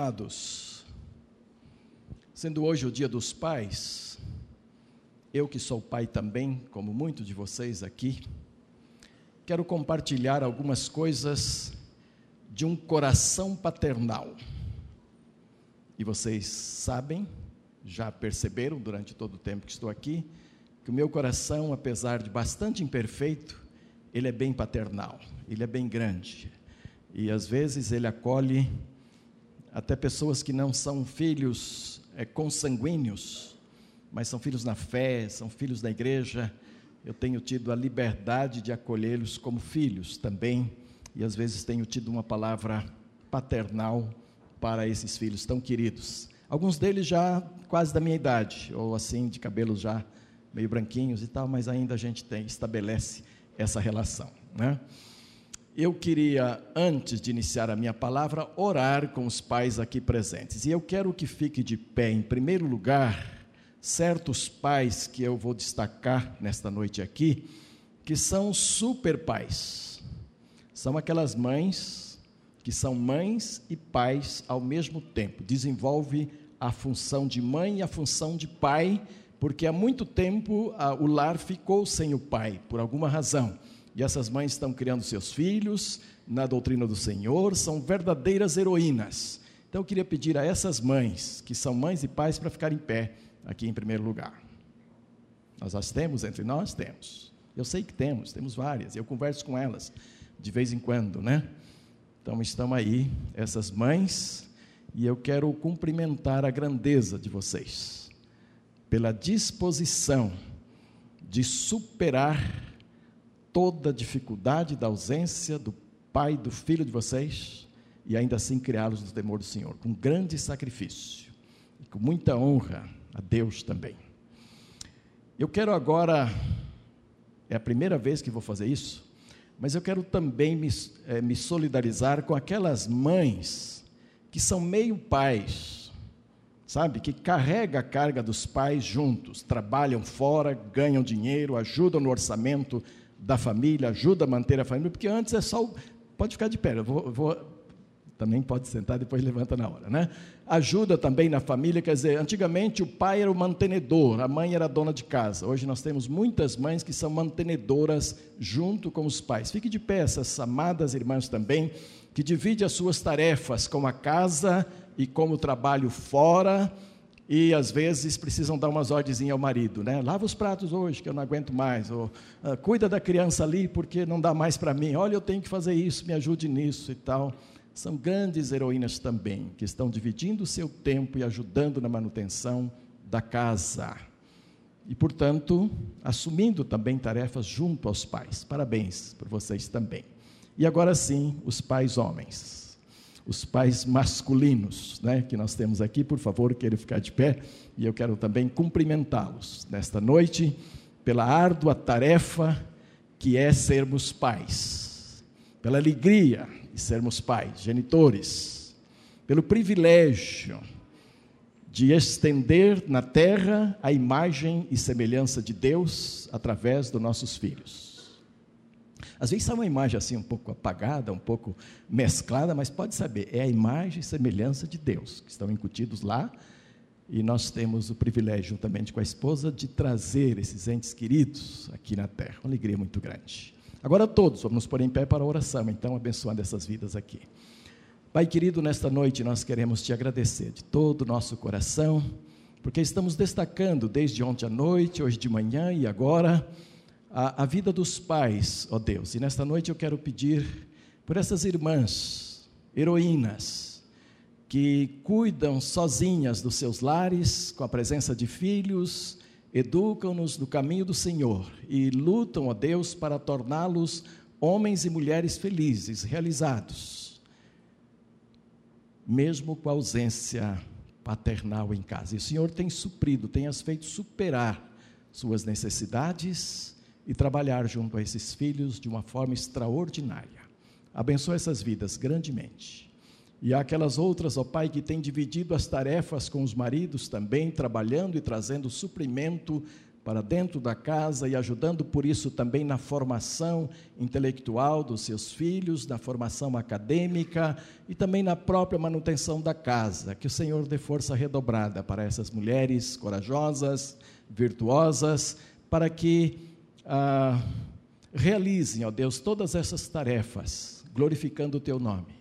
Amados, sendo hoje o Dia dos Pais, eu que sou pai também, como muitos de vocês aqui, quero compartilhar algumas coisas de um coração paternal. E vocês sabem, já perceberam durante todo o tempo que estou aqui, que o meu coração, apesar de bastante imperfeito, ele é bem paternal, ele é bem grande. E às vezes ele acolhe até pessoas que não são filhos é, consanguíneos, mas são filhos na fé, são filhos da igreja. Eu tenho tido a liberdade de acolhê-los como filhos também, e às vezes tenho tido uma palavra paternal para esses filhos tão queridos. Alguns deles já quase da minha idade, ou assim, de cabelos já meio branquinhos e tal, mas ainda a gente tem, estabelece essa relação, né? Eu queria, antes de iniciar a minha palavra, orar com os pais aqui presentes. E eu quero que fique de pé, em primeiro lugar, certos pais que eu vou destacar nesta noite aqui, que são super pais. São aquelas mães que são mães e pais ao mesmo tempo. Desenvolve a função de mãe e a função de pai, porque há muito tempo a, o lar ficou sem o pai, por alguma razão. E essas mães estão criando seus filhos na doutrina do Senhor, são verdadeiras heroínas. Então eu queria pedir a essas mães, que são mães e pais, para ficar em pé aqui em primeiro lugar. Nós as temos entre nós? Temos. Eu sei que temos, temos várias. Eu converso com elas de vez em quando, né? Então estão aí essas mães e eu quero cumprimentar a grandeza de vocês pela disposição de superar toda a dificuldade da ausência do pai, do filho de vocês, e ainda assim criá-los no temor do Senhor, com grande sacrifício e com muita honra a Deus também. Eu quero agora, é a primeira vez que vou fazer isso, mas eu quero também me, é, me solidarizar com aquelas mães que são meio pais, sabe, que carrega a carga dos pais juntos, trabalham fora, ganham dinheiro, ajudam no orçamento, da família, ajuda a manter a família, porque antes é só. Pode ficar de pé, eu vou, vou, também pode sentar, depois levanta na hora, né? Ajuda também na família, quer dizer, antigamente o pai era o mantenedor, a mãe era a dona de casa. Hoje nós temos muitas mães que são mantenedoras junto com os pais. Fique de pé, essas amadas irmãs também, que dividem as suas tarefas com a casa e com o trabalho fora e às vezes precisam dar umas ordens ao marido, né? Lava os pratos hoje, que eu não aguento mais. Ou ah, cuida da criança ali, porque não dá mais para mim. Olha, eu tenho que fazer isso, me ajude nisso e tal. São grandes heroínas também, que estão dividindo o seu tempo e ajudando na manutenção da casa. E, portanto, assumindo também tarefas junto aos pais. Parabéns para vocês também. E agora sim, os pais homens os pais masculinos, né, que nós temos aqui, por favor, queiram ficar de pé, e eu quero também cumprimentá-los nesta noite pela árdua tarefa que é sermos pais, pela alegria de sermos pais, genitores, pelo privilégio de estender na terra a imagem e semelhança de Deus através dos nossos filhos. Às vezes é uma imagem assim um pouco apagada, um pouco mesclada, mas pode saber, é a imagem e semelhança de Deus que estão incutidos lá. E nós temos o privilégio, juntamente com a esposa, de trazer esses entes queridos aqui na terra. Uma alegria muito grande. Agora todos, vamos nos pôr em pé para a oração, então, abençoando essas vidas aqui. Pai querido, nesta noite nós queremos te agradecer de todo o nosso coração, porque estamos destacando desde ontem à noite, hoje de manhã e agora a, a vida dos pais, ó Deus. E nesta noite eu quero pedir por essas irmãs, heroínas, que cuidam sozinhas dos seus lares, com a presença de filhos, educam-nos no caminho do Senhor e lutam, ó Deus, para torná-los homens e mulheres felizes, realizados, mesmo com a ausência paternal em casa. E o Senhor tem suprido, tem as feito superar suas necessidades e trabalhar junto a esses filhos de uma forma extraordinária. Abençoa essas vidas grandemente. E aquelas outras, ó Pai, que têm dividido as tarefas com os maridos também, trabalhando e trazendo suprimento para dentro da casa e ajudando por isso também na formação intelectual dos seus filhos, na formação acadêmica e também na própria manutenção da casa. Que o Senhor dê força redobrada para essas mulheres corajosas, virtuosas, para que ah, realizem, ó Deus, todas essas tarefas, glorificando o Teu nome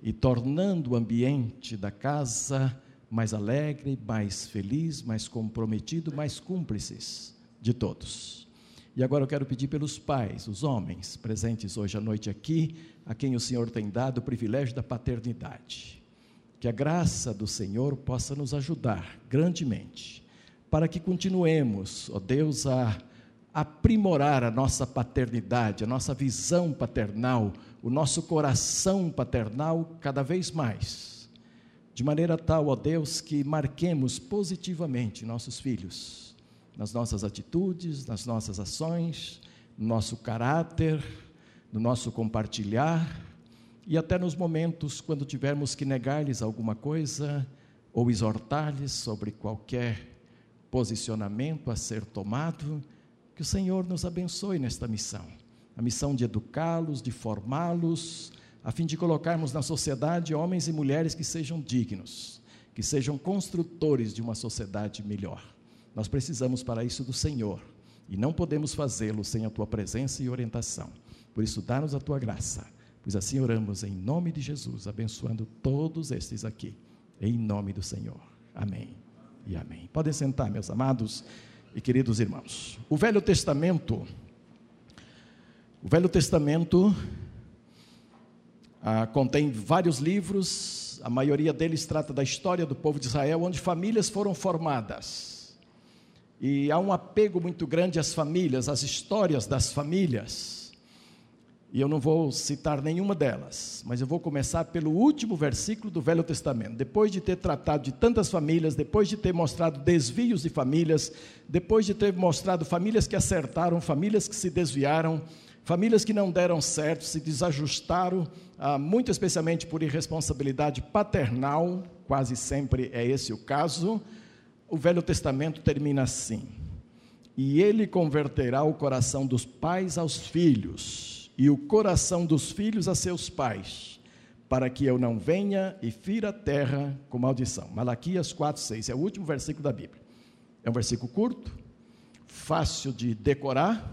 e tornando o ambiente da casa mais alegre, mais feliz, mais comprometido, mais cúmplices de todos. E agora eu quero pedir pelos pais, os homens presentes hoje à noite aqui, a quem o Senhor tem dado o privilégio da paternidade. Que a graça do Senhor possa nos ajudar grandemente, para que continuemos, ó Deus, a aprimorar a nossa paternidade, a nossa visão paternal, o nosso coração paternal cada vez mais. De maneira tal, ó Deus, que marquemos positivamente nossos filhos, nas nossas atitudes, nas nossas ações, no nosso caráter, no nosso compartilhar e até nos momentos quando tivermos que negar-lhes alguma coisa ou exortar-lhes sobre qualquer posicionamento a ser tomado, que o Senhor nos abençoe nesta missão, a missão de educá-los, de formá-los, a fim de colocarmos na sociedade homens e mulheres que sejam dignos, que sejam construtores de uma sociedade melhor. Nós precisamos para isso do Senhor e não podemos fazê-lo sem a tua presença e orientação. Por isso, dá-nos a tua graça, pois assim oramos em nome de Jesus, abençoando todos estes aqui, em nome do Senhor. Amém e amém. Podem sentar, meus amados e queridos irmãos. O Velho Testamento, o Velho Testamento ah, contém vários livros, a maioria deles trata da história do povo de Israel, onde famílias foram formadas. E há um apego muito grande às famílias, às histórias das famílias. E eu não vou citar nenhuma delas, mas eu vou começar pelo último versículo do Velho Testamento. Depois de ter tratado de tantas famílias, depois de ter mostrado desvios de famílias, depois de ter mostrado famílias que acertaram, famílias que se desviaram, Famílias que não deram certo, se desajustaram, ah, muito especialmente por irresponsabilidade paternal, quase sempre é esse o caso. O Velho Testamento termina assim: E ele converterá o coração dos pais aos filhos, e o coração dos filhos a seus pais, para que eu não venha e fira a terra com maldição. Malaquias 4, 6, é o último versículo da Bíblia. É um versículo curto, fácil de decorar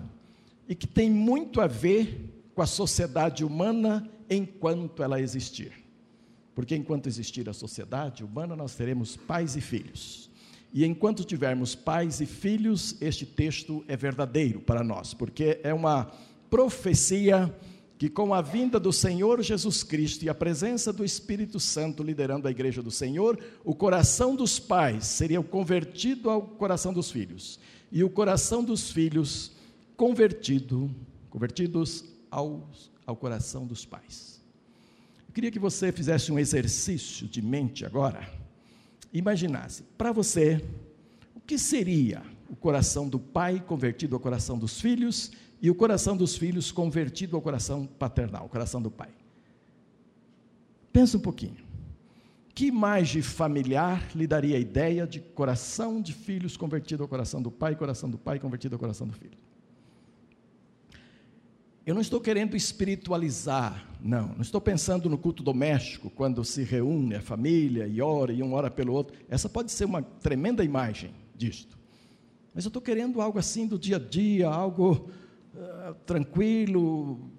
e que tem muito a ver com a sociedade humana enquanto ela existir. Porque enquanto existir a sociedade humana, nós teremos pais e filhos. E enquanto tivermos pais e filhos, este texto é verdadeiro para nós, porque é uma profecia que, com a vinda do Senhor Jesus Cristo e a presença do Espírito Santo liderando a igreja do Senhor, o coração dos pais seria convertido ao coração dos filhos, e o coração dos filhos convertido, convertidos ao, ao coração dos pais. Eu queria que você fizesse um exercício de mente agora. Imaginasse, para você, o que seria o coração do pai convertido ao coração dos filhos e o coração dos filhos convertido ao coração paternal, o coração do pai. Pensa um pouquinho. Que imagem familiar lhe daria a ideia de coração de filhos convertido ao coração do pai, coração do pai convertido ao coração do filho? Eu não estou querendo espiritualizar, não. Não estou pensando no culto doméstico, quando se reúne a família e ora, e um ora pelo outro. Essa pode ser uma tremenda imagem disto. Mas eu estou querendo algo assim do dia a dia, algo uh, tranquilo,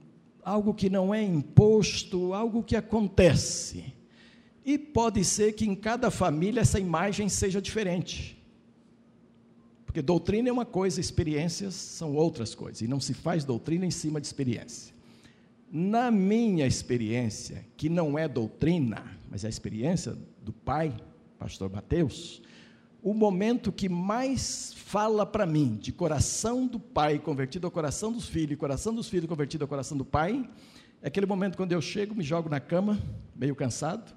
algo que não é imposto, algo que acontece. E pode ser que em cada família essa imagem seja diferente. Porque doutrina é uma coisa, experiências são outras coisas, e não se faz doutrina em cima de experiência. Na minha experiência, que não é doutrina, mas é a experiência do pai, pastor Mateus, o momento que mais fala para mim de coração do pai convertido ao coração dos filhos, coração dos filhos convertido ao coração do pai, é aquele momento quando eu chego, me jogo na cama, meio cansado,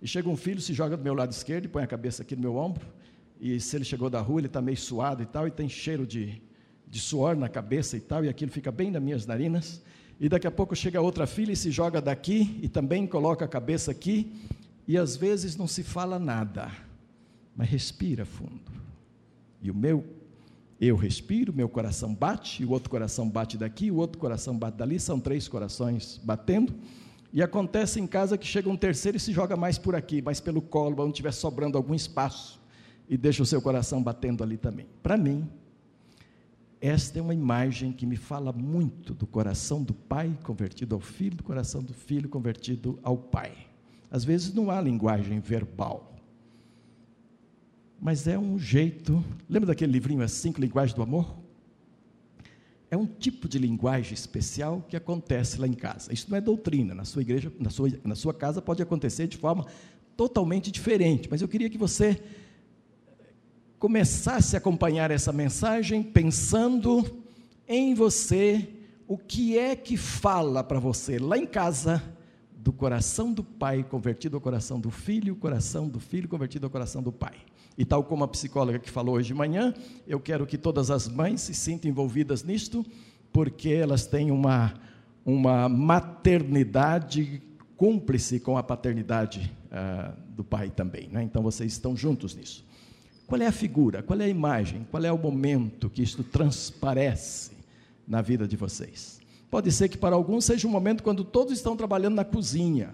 e chega um filho, se joga do meu lado esquerdo e põe a cabeça aqui no meu ombro, e se ele chegou da rua, ele está meio suado e tal, e tem cheiro de, de suor na cabeça e tal, e aquilo fica bem nas minhas narinas. E daqui a pouco chega outra filha e se joga daqui e também coloca a cabeça aqui, e às vezes não se fala nada, mas respira fundo. E o meu Eu respiro, meu coração bate, o outro coração bate daqui, o outro coração bate dali, são três corações batendo. E acontece em casa que chega um terceiro e se joga mais por aqui, mais pelo colo, onde estiver sobrando algum espaço, e deixa o seu coração batendo ali também. Para mim, esta é uma imagem que me fala muito do coração do pai convertido ao filho, do coração do filho convertido ao pai. Às vezes não há linguagem verbal, mas é um jeito. Lembra daquele livrinho As Cinco Linguagens do Amor? É um tipo de linguagem especial que acontece lá em casa. Isso não é doutrina, na sua igreja, na sua, na sua casa pode acontecer de forma totalmente diferente, mas eu queria que você começasse a acompanhar essa mensagem pensando em você, o que é que fala para você lá em casa do coração do pai convertido ao coração do filho, coração do filho convertido ao coração do pai. E tal como a psicóloga que falou hoje de manhã, eu quero que todas as mães se sintam envolvidas nisto, porque elas têm uma, uma maternidade cúmplice com a paternidade uh, do pai também. Né? Então vocês estão juntos nisso. Qual é a figura, qual é a imagem, qual é o momento que isto transparece na vida de vocês? Pode ser que para alguns seja um momento quando todos estão trabalhando na cozinha.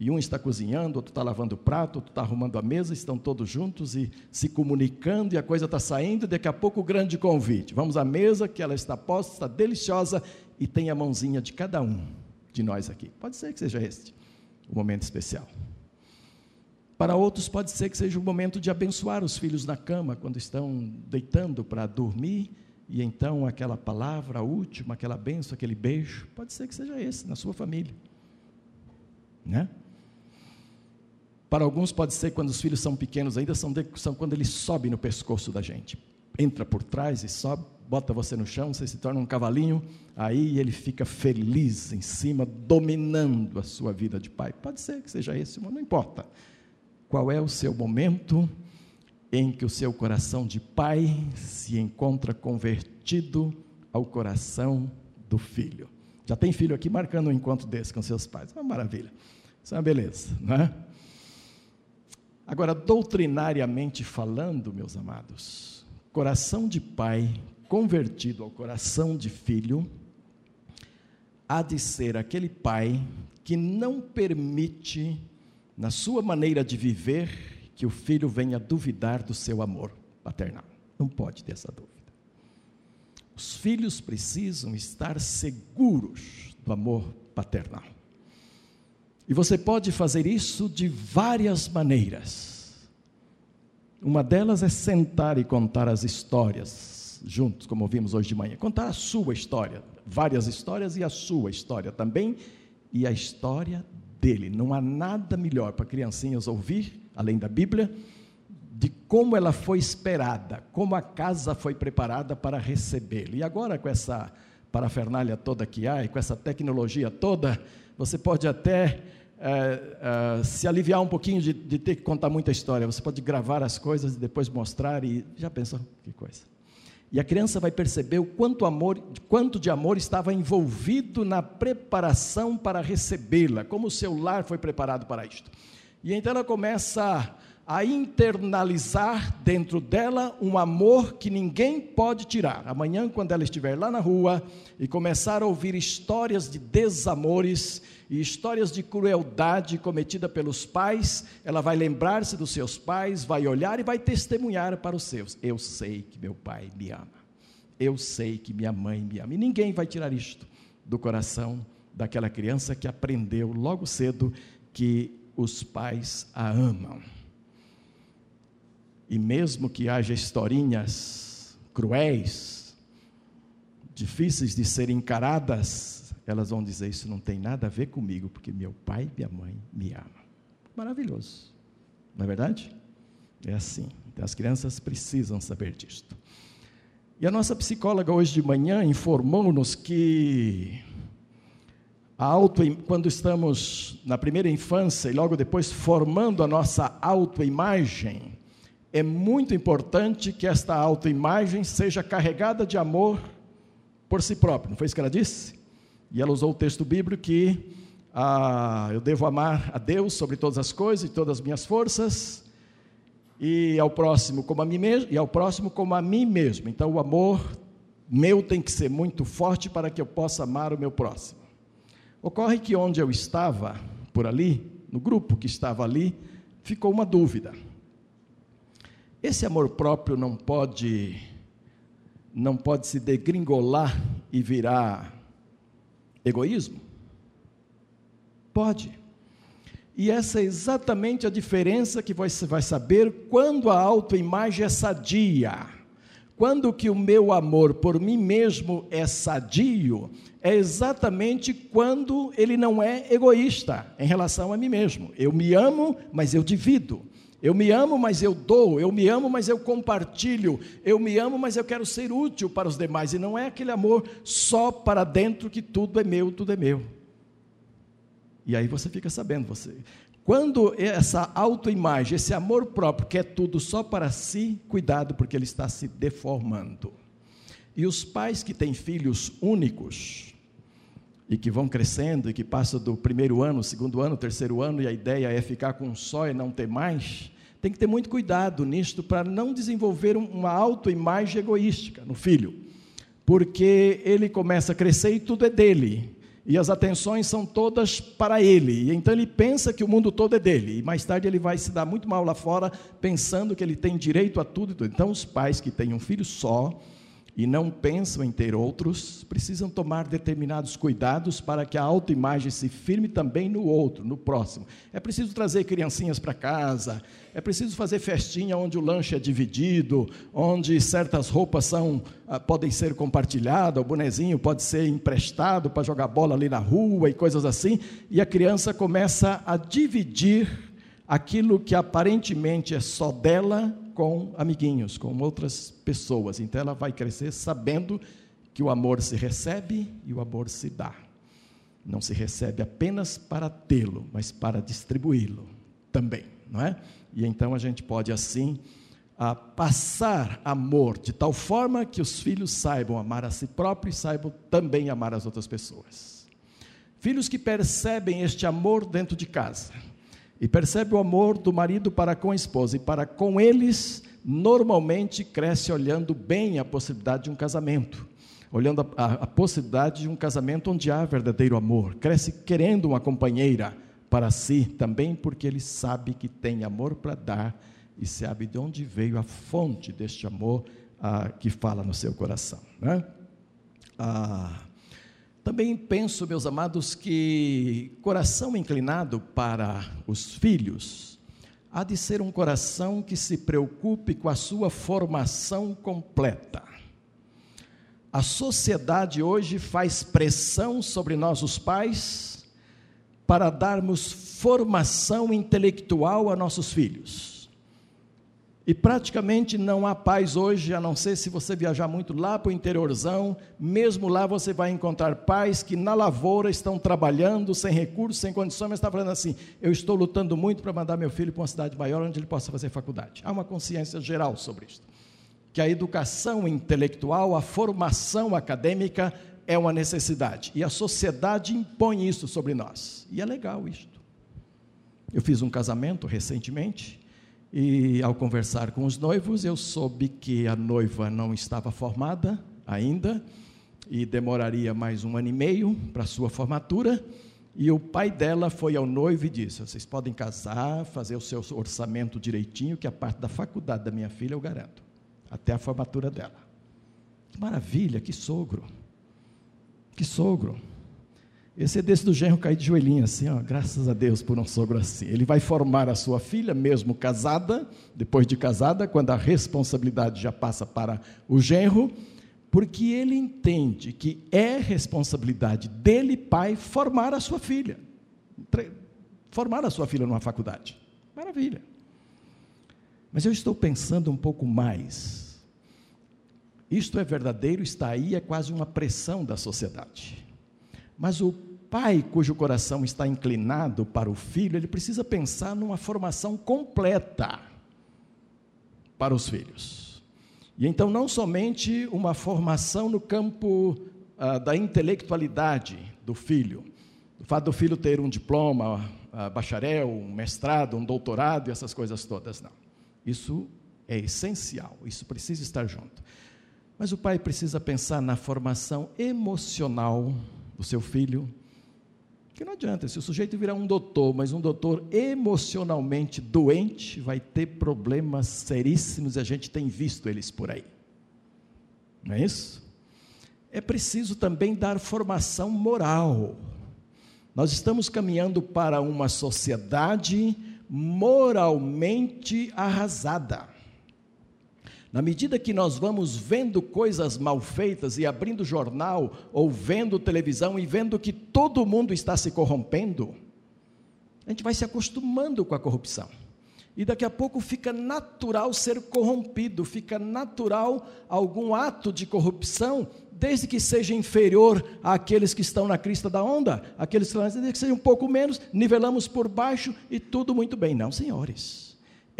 E um está cozinhando, outro está lavando o prato, outro está arrumando a mesa, estão todos juntos e se comunicando, e a coisa está saindo, e daqui a pouco o grande convite. Vamos à mesa, que ela está posta, está deliciosa, e tem a mãozinha de cada um de nós aqui. Pode ser que seja este o momento especial. Para outros, pode ser que seja o momento de abençoar os filhos na cama, quando estão deitando para dormir, e então aquela palavra última, aquela benção, aquele beijo, pode ser que seja esse, na sua família. Né? Para alguns, pode ser quando os filhos são pequenos ainda, são, de, são quando eles sobem no pescoço da gente. Entra por trás e sobe, bota você no chão, você se torna um cavalinho, aí ele fica feliz em cima, dominando a sua vida de pai. Pode ser que seja esse, mas não importa qual é o seu momento em que o seu coração de pai se encontra convertido ao coração do filho. Já tem filho aqui marcando um encontro desse com seus pais. Uma maravilha. Isso é uma beleza, não é? Agora, doutrinariamente falando, meus amados, coração de pai convertido ao coração de filho há de ser aquele pai que não permite na sua maneira de viver, que o filho venha duvidar do seu amor paternal. Não pode ter essa dúvida. Os filhos precisam estar seguros do amor paternal. E você pode fazer isso de várias maneiras. Uma delas é sentar e contar as histórias juntos, como vimos hoje de manhã. Contar a sua história, várias histórias e a sua história também, e a história dele. Não há nada melhor para criancinhas ouvir, além da Bíblia, de como ela foi esperada, como a casa foi preparada para recebê-lo. E agora, com essa parafernália toda que há, e com essa tecnologia toda, você pode até é, é, se aliviar um pouquinho de, de ter que contar muita história. Você pode gravar as coisas e depois mostrar, e já pensou? Que coisa. E a criança vai perceber o quanto, amor, quanto de amor estava envolvido na preparação para recebê-la, como o seu lar foi preparado para isto. E então ela começa a internalizar dentro dela um amor que ninguém pode tirar. Amanhã, quando ela estiver lá na rua e começar a ouvir histórias de desamores, e histórias de crueldade cometida pelos pais, ela vai lembrar-se dos seus pais, vai olhar e vai testemunhar para os seus. Eu sei que meu pai me ama. Eu sei que minha mãe me ama. E ninguém vai tirar isto do coração daquela criança que aprendeu logo cedo que os pais a amam. E mesmo que haja historinhas cruéis, difíceis de serem encaradas, elas vão dizer: Isso não tem nada a ver comigo, porque meu pai e minha mãe me amam. Maravilhoso, não é verdade? É assim. Então, as crianças precisam saber disto. E a nossa psicóloga hoje de manhã informou-nos que auto, quando estamos na primeira infância e logo depois formando a nossa autoimagem, é muito importante que esta autoimagem seja carregada de amor por si próprio. Não foi isso que ela disse? E ela usou o texto bíblico que ah, eu devo amar a Deus sobre todas as coisas e todas as minhas forças, e ao próximo como a mim mesmo, e ao próximo como a mim mesmo. Então o amor meu tem que ser muito forte para que eu possa amar o meu próximo. Ocorre que onde eu estava, por ali, no grupo que estava ali, ficou uma dúvida. Esse amor próprio não pode não pode se degringolar e virar egoísmo? Pode. E essa é exatamente a diferença que você vai saber quando a autoimagem é sadia quando que o meu amor por mim mesmo é sadio, é exatamente quando ele não é egoísta em relação a mim mesmo. Eu me amo, mas eu divido. Eu me amo, mas eu dou. Eu me amo, mas eu compartilho. Eu me amo, mas eu quero ser útil para os demais. E não é aquele amor só para dentro que tudo é meu, tudo é meu. E aí você fica sabendo, você quando essa autoimagem, esse amor próprio, que é tudo só para si, cuidado, porque ele está se deformando. E os pais que têm filhos únicos, e que vão crescendo, e que passam do primeiro ano, segundo ano, terceiro ano, e a ideia é ficar com um só e não ter mais, tem que ter muito cuidado nisto para não desenvolver uma autoimagem egoística no filho, porque ele começa a crescer e tudo é dele e as atenções são todas para ele. E então ele pensa que o mundo todo é dele. E mais tarde ele vai se dar muito mal lá fora, pensando que ele tem direito a tudo. Então os pais que têm um filho só, e não pensam em ter outros, precisam tomar determinados cuidados para que a autoimagem se firme também no outro, no próximo. É preciso trazer criancinhas para casa, é preciso fazer festinha onde o lanche é dividido, onde certas roupas são, ah, podem ser compartilhadas, o bonezinho pode ser emprestado para jogar bola ali na rua e coisas assim, e a criança começa a dividir aquilo que aparentemente é só dela com amiguinhos, com outras pessoas. Então ela vai crescer sabendo que o amor se recebe e o amor se dá. Não se recebe apenas para tê-lo, mas para distribuí-lo também, não é? E então a gente pode assim a passar amor de tal forma que os filhos saibam amar a si próprios e saibam também amar as outras pessoas. Filhos que percebem este amor dentro de casa, e percebe o amor do marido para com a esposa, e para com eles, normalmente cresce olhando bem a possibilidade de um casamento, olhando a, a, a possibilidade de um casamento onde há verdadeiro amor, cresce querendo uma companheira para si também, porque ele sabe que tem amor para dar e sabe de onde veio a fonte deste amor ah, que fala no seu coração. Né? Ah, também penso, meus amados, que coração inclinado para os filhos há de ser um coração que se preocupe com a sua formação completa. A sociedade hoje faz pressão sobre nós, os pais, para darmos formação intelectual a nossos filhos. E praticamente não há paz hoje, a não ser se você viajar muito lá para o interiorzão, mesmo lá você vai encontrar pais que na lavoura estão trabalhando, sem recursos, sem condições, mas está falando assim: eu estou lutando muito para mandar meu filho para uma cidade maior onde ele possa fazer faculdade. Há uma consciência geral sobre isso. Que a educação intelectual, a formação acadêmica é uma necessidade. E a sociedade impõe isso sobre nós. E é legal isto. Eu fiz um casamento recentemente e ao conversar com os noivos, eu soube que a noiva não estava formada ainda e demoraria mais um ano e meio para sua formatura. E o pai dela foi ao noivo e disse: Vocês podem casar, fazer o seu orçamento direitinho, que a parte da faculdade da minha filha eu garanto, até a formatura dela. Que maravilha, que sogro. Que sogro. Esse é desse do genro cair de joelhinho assim, ó, graças a Deus por um sogro assim. Ele vai formar a sua filha, mesmo casada, depois de casada, quando a responsabilidade já passa para o genro, porque ele entende que é responsabilidade dele, pai, formar a sua filha. Formar a sua filha numa faculdade. Maravilha. Mas eu estou pensando um pouco mais. Isto é verdadeiro, está aí, é quase uma pressão da sociedade. Mas o pai cujo coração está inclinado para o filho, ele precisa pensar numa formação completa para os filhos. E então, não somente uma formação no campo ah, da intelectualidade do filho, o fato do filho ter um diploma, ah, bacharel, um mestrado, um doutorado e essas coisas todas, não. Isso é essencial, isso precisa estar junto. Mas o pai precisa pensar na formação emocional do seu filho. Que não adianta, se o sujeito virar um doutor, mas um doutor emocionalmente doente, vai ter problemas seríssimos e a gente tem visto eles por aí. Não é isso? É preciso também dar formação moral. Nós estamos caminhando para uma sociedade moralmente arrasada. Na medida que nós vamos vendo coisas mal feitas e abrindo jornal ou vendo televisão e vendo que todo mundo está se corrompendo, a gente vai se acostumando com a corrupção. E daqui a pouco fica natural ser corrompido, fica natural algum ato de corrupção, desde que seja inferior àqueles que estão na crista da onda, aqueles que estão que seja um pouco menos, nivelamos por baixo e tudo muito bem. Não, senhores.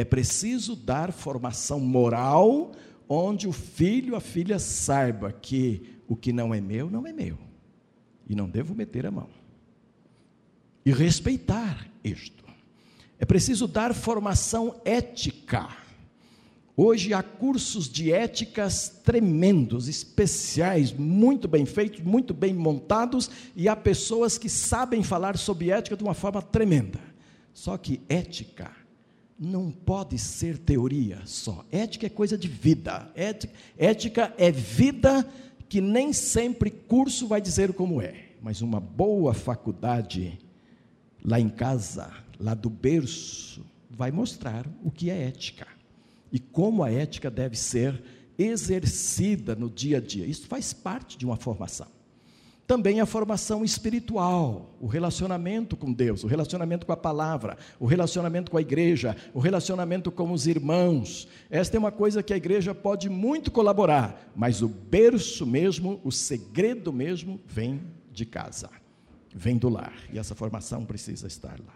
É preciso dar formação moral, onde o filho, a filha saiba que o que não é meu, não é meu. E não devo meter a mão. E respeitar isto. É preciso dar formação ética. Hoje há cursos de éticas tremendos, especiais, muito bem feitos, muito bem montados, e há pessoas que sabem falar sobre ética de uma forma tremenda. Só que ética não pode ser teoria só. Ética é coisa de vida. Ética, ética é vida que nem sempre curso vai dizer como é, mas uma boa faculdade lá em casa, lá do berço, vai mostrar o que é ética e como a ética deve ser exercida no dia a dia. Isso faz parte de uma formação também a formação espiritual, o relacionamento com Deus, o relacionamento com a palavra, o relacionamento com a igreja, o relacionamento com os irmãos. Esta é uma coisa que a igreja pode muito colaborar, mas o berço mesmo, o segredo mesmo, vem de casa, vem do lar, e essa formação precisa estar lá.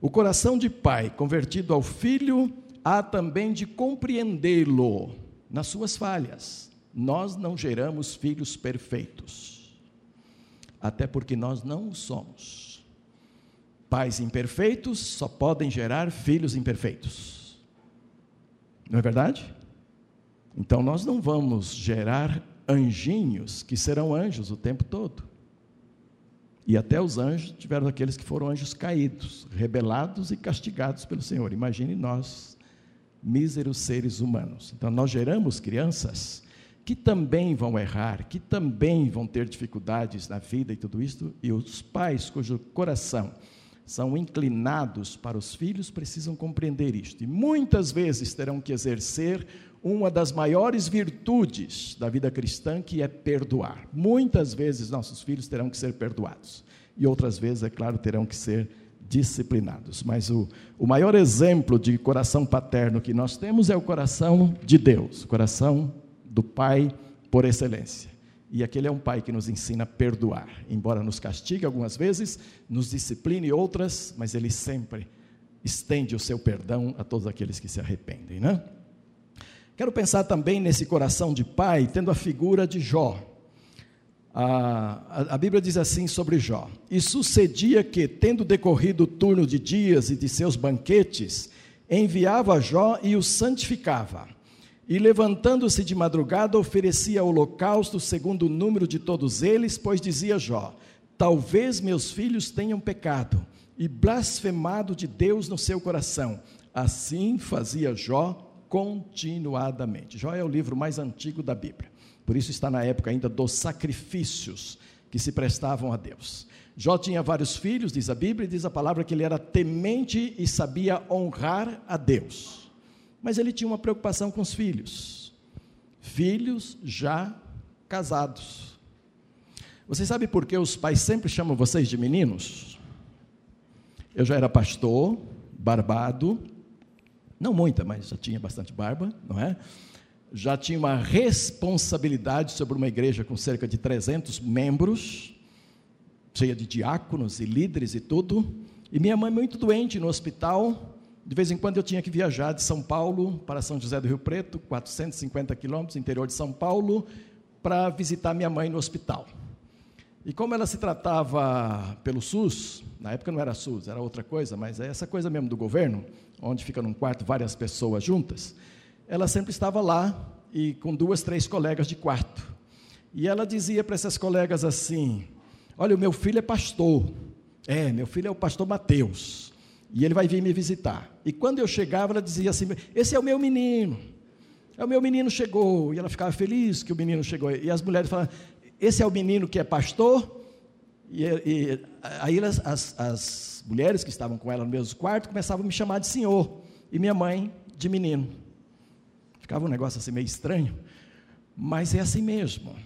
O coração de pai convertido ao filho há também de compreendê-lo nas suas falhas. Nós não geramos filhos perfeitos até porque nós não somos. Pais imperfeitos só podem gerar filhos imperfeitos. Não é verdade? Então nós não vamos gerar anjinhos que serão anjos o tempo todo. E até os anjos tiveram aqueles que foram anjos caídos, rebelados e castigados pelo Senhor. Imagine nós, míseros seres humanos. Então nós geramos crianças que também vão errar, que também vão ter dificuldades na vida e tudo isso, e os pais cujo coração são inclinados para os filhos precisam compreender isto. E muitas vezes terão que exercer uma das maiores virtudes da vida cristã, que é perdoar. Muitas vezes nossos filhos terão que ser perdoados. E outras vezes, é claro, terão que ser disciplinados. Mas o, o maior exemplo de coração paterno que nós temos é o coração de Deus, o coração do pai por excelência. E aquele é um pai que nos ensina a perdoar, embora nos castigue algumas vezes, nos discipline outras, mas ele sempre estende o seu perdão a todos aqueles que se arrependem, né? Quero pensar também nesse coração de pai, tendo a figura de Jó. A, a, a, Bíblia diz assim sobre Jó: E sucedia que, tendo decorrido o turno de dias e de seus banquetes, enviava Jó e o santificava e levantando-se de madrugada, oferecia holocausto segundo o número de todos eles, pois dizia Jó: Talvez meus filhos tenham pecado e blasfemado de Deus no seu coração. Assim fazia Jó continuadamente. Jó é o livro mais antigo da Bíblia. Por isso está na época ainda dos sacrifícios que se prestavam a Deus. Jó tinha vários filhos, diz a Bíblia, e diz a palavra que ele era temente e sabia honrar a Deus. Mas ele tinha uma preocupação com os filhos. Filhos já casados. Você sabe por que os pais sempre chamam vocês de meninos? Eu já era pastor, barbado, não muita, mas já tinha bastante barba, não é? Já tinha uma responsabilidade sobre uma igreja com cerca de 300 membros, cheia de diáconos e líderes e tudo. E minha mãe muito doente no hospital, de vez em quando eu tinha que viajar de São Paulo para São José do Rio Preto, 450 quilômetros, interior de São Paulo, para visitar minha mãe no hospital. E como ela se tratava pelo SUS, na época não era SUS, era outra coisa, mas é essa coisa mesmo do governo, onde fica num quarto várias pessoas juntas, ela sempre estava lá e com duas, três colegas de quarto. E ela dizia para essas colegas assim: Olha, o meu filho é pastor. É, meu filho é o pastor Mateus. E ele vai vir me visitar. E quando eu chegava, ela dizia assim: Esse é o meu menino. É o meu menino chegou. E ela ficava feliz que o menino chegou. E as mulheres falavam: Esse é o menino que é pastor? E, e aí as, as, mulheres que estavam com ela no mesmo quarto começavam a me chamar de senhor. E minha mãe de menino. Ficava um negócio assim meio estranho. Mas é assim mesmo.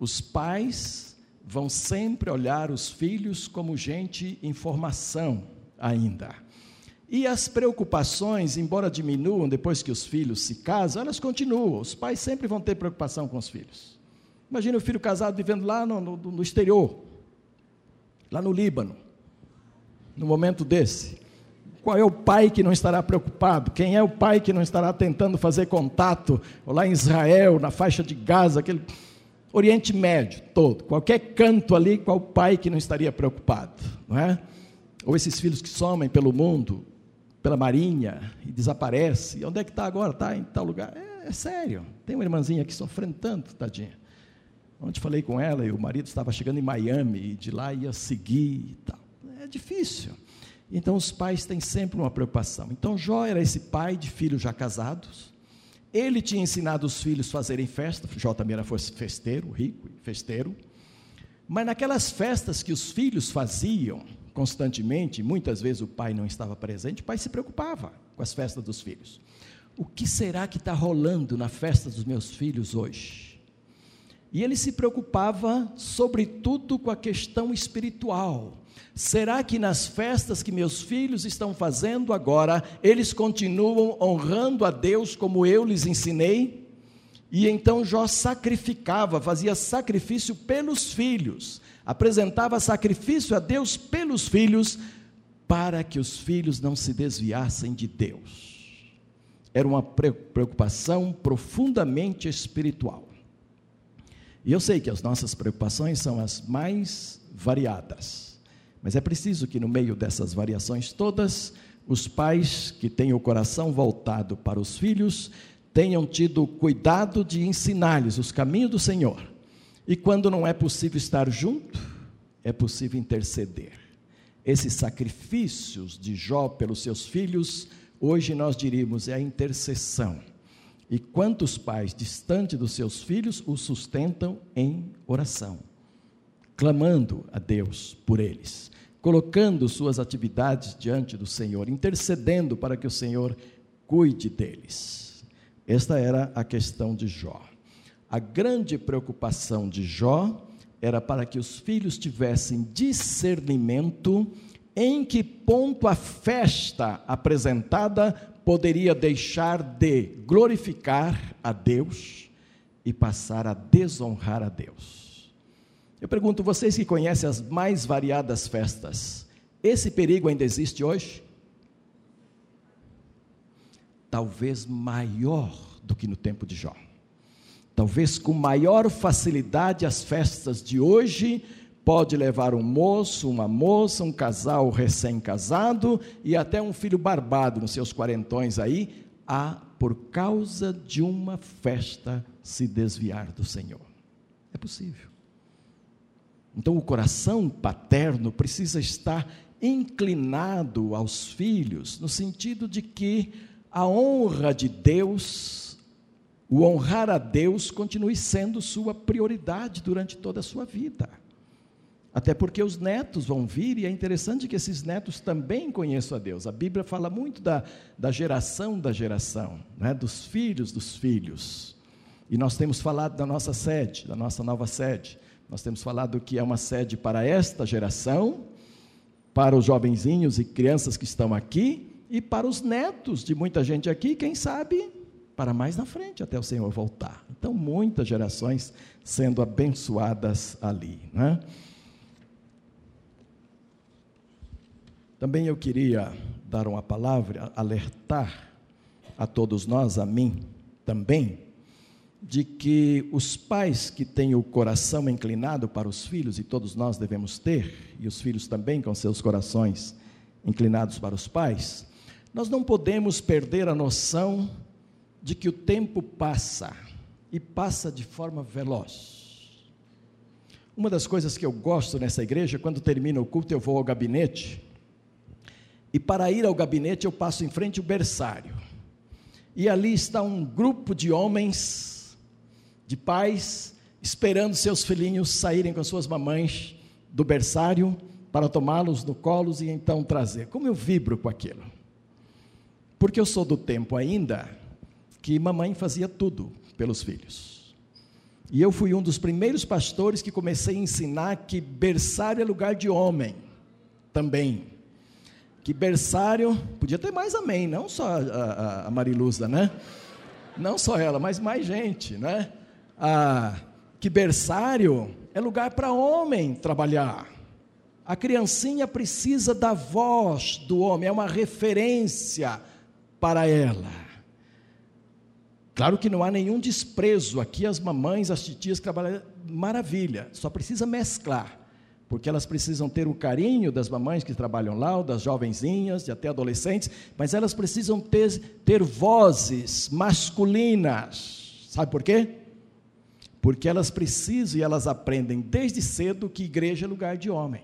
Os pais vão sempre olhar os filhos como gente em formação ainda. E as preocupações, embora diminuam depois que os filhos se casam, elas continuam. Os pais sempre vão ter preocupação com os filhos. Imagina o filho casado vivendo lá no, no, no exterior, lá no Líbano, no momento desse. Qual é o pai que não estará preocupado? Quem é o pai que não estará tentando fazer contato? Lá em Israel, na faixa de Gaza, aquele Oriente Médio todo, qualquer canto ali, qual pai que não estaria preocupado, não é? Ou esses filhos que somem pelo mundo, pela marinha e desaparece. Onde é que está agora? Está em tal lugar. É, é, sério. Tem uma irmãzinha aqui sofrendo tanto, tadinha. Ontem falei com ela e o marido estava chegando em Miami e de lá ia seguir e tal. É difícil. Então os pais têm sempre uma preocupação. Então Jó era esse pai de filhos já casados, ele tinha ensinado os filhos a fazerem festa, Jó também era festeiro, rico, festeiro. Mas naquelas festas que os filhos faziam constantemente, muitas vezes o pai não estava presente, o pai se preocupava com as festas dos filhos. O que será que está rolando na festa dos meus filhos hoje? E ele se preocupava, sobretudo, com a questão espiritual. Será que nas festas que meus filhos estão fazendo agora, eles continuam honrando a Deus como eu lhes ensinei? E então Jó sacrificava, fazia sacrifício pelos filhos, apresentava sacrifício a Deus pelos filhos, para que os filhos não se desviassem de Deus. Era uma preocupação profundamente espiritual. E eu sei que as nossas preocupações são as mais variadas. Mas é preciso que no meio dessas variações todas, os pais que têm o coração voltado para os filhos tenham tido cuidado de ensinar-lhes os caminhos do Senhor. E quando não é possível estar junto, é possível interceder. Esses sacrifícios de Jó pelos seus filhos, hoje nós diríamos é a intercessão. E quantos pais distante dos seus filhos o sustentam em oração, clamando a Deus por eles colocando suas atividades diante do Senhor, intercedendo para que o Senhor cuide deles. Esta era a questão de Jó. A grande preocupação de Jó era para que os filhos tivessem discernimento em que ponto a festa apresentada poderia deixar de glorificar a Deus e passar a desonrar a Deus. Eu pergunto, vocês que conhecem as mais variadas festas, esse perigo ainda existe hoje? Talvez maior do que no tempo de Jó. Talvez com maior facilidade as festas de hoje pode levar um moço, uma moça, um casal recém-casado e até um filho barbado nos seus quarentões aí, a por causa de uma festa se desviar do Senhor. É possível. Então, o coração paterno precisa estar inclinado aos filhos, no sentido de que a honra de Deus, o honrar a Deus, continue sendo sua prioridade durante toda a sua vida. Até porque os netos vão vir, e é interessante que esses netos também conheçam a Deus. A Bíblia fala muito da, da geração da geração, né? dos filhos dos filhos. E nós temos falado da nossa sede, da nossa nova sede. Nós temos falado que é uma sede para esta geração, para os jovenzinhos e crianças que estão aqui e para os netos de muita gente aqui, quem sabe para mais na frente até o Senhor voltar. Então, muitas gerações sendo abençoadas ali. Né? Também eu queria dar uma palavra, alertar a todos nós, a mim também, de que os pais que têm o coração inclinado para os filhos, e todos nós devemos ter, e os filhos também com seus corações inclinados para os pais, nós não podemos perder a noção de que o tempo passa e passa de forma veloz. Uma das coisas que eu gosto nessa igreja, quando termina o culto, eu vou ao gabinete, e para ir ao gabinete eu passo em frente ao berçário. E ali está um grupo de homens, de pais, esperando seus filhinhos saírem com suas mamães do berçário para tomá-los no colo e então trazer. Como eu vibro com aquilo. Porque eu sou do tempo ainda que mamãe fazia tudo pelos filhos. E eu fui um dos primeiros pastores que comecei a ensinar que berçário é lugar de homem também. Que berçário, podia ter mais amém, não só a, a, a né? Não só ela, mas mais gente, né? Ah, que berçário é lugar para homem trabalhar. A criancinha precisa da voz do homem, é uma referência para ela. Claro que não há nenhum desprezo aqui, as mamães, as titias trabalham, maravilha, só precisa mesclar, porque elas precisam ter o carinho das mamães que trabalham lá, das jovenzinhas, e até adolescentes, mas elas precisam ter, ter vozes masculinas, sabe por quê? Porque elas precisam e elas aprendem desde cedo que igreja é lugar de homem.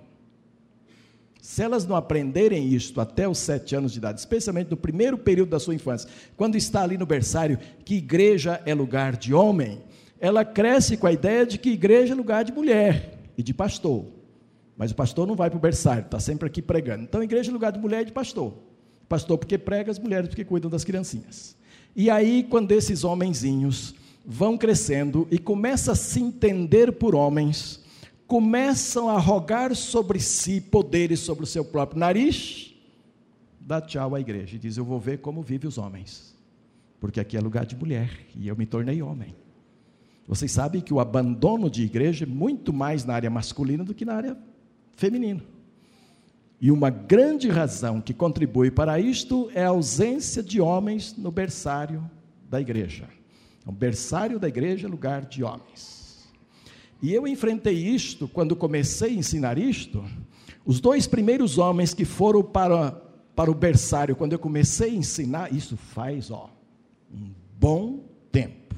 Se elas não aprenderem isto até os sete anos de idade, especialmente no primeiro período da sua infância, quando está ali no berçário, que igreja é lugar de homem, ela cresce com a ideia de que igreja é lugar de mulher e de pastor. Mas o pastor não vai para o berçário, está sempre aqui pregando. Então, igreja é lugar de mulher e de pastor. Pastor porque prega, as mulheres porque cuidam das criancinhas. E aí, quando esses homenzinhos vão crescendo e começam a se entender por homens, começam a rogar sobre si poderes sobre o seu próprio nariz, dá tchau à igreja e diz: Eu vou ver como vivem os homens, porque aqui é lugar de mulher e eu me tornei homem. Vocês sabem que o abandono de igreja é muito mais na área masculina do que na área feminina. E uma grande razão que contribui para isto é a ausência de homens no berçário da igreja. O berçário da igreja é lugar de homens. E eu enfrentei isto quando comecei a ensinar isto. Os dois primeiros homens que foram para, para o berçário, quando eu comecei a ensinar, isso faz ó, um bom tempo.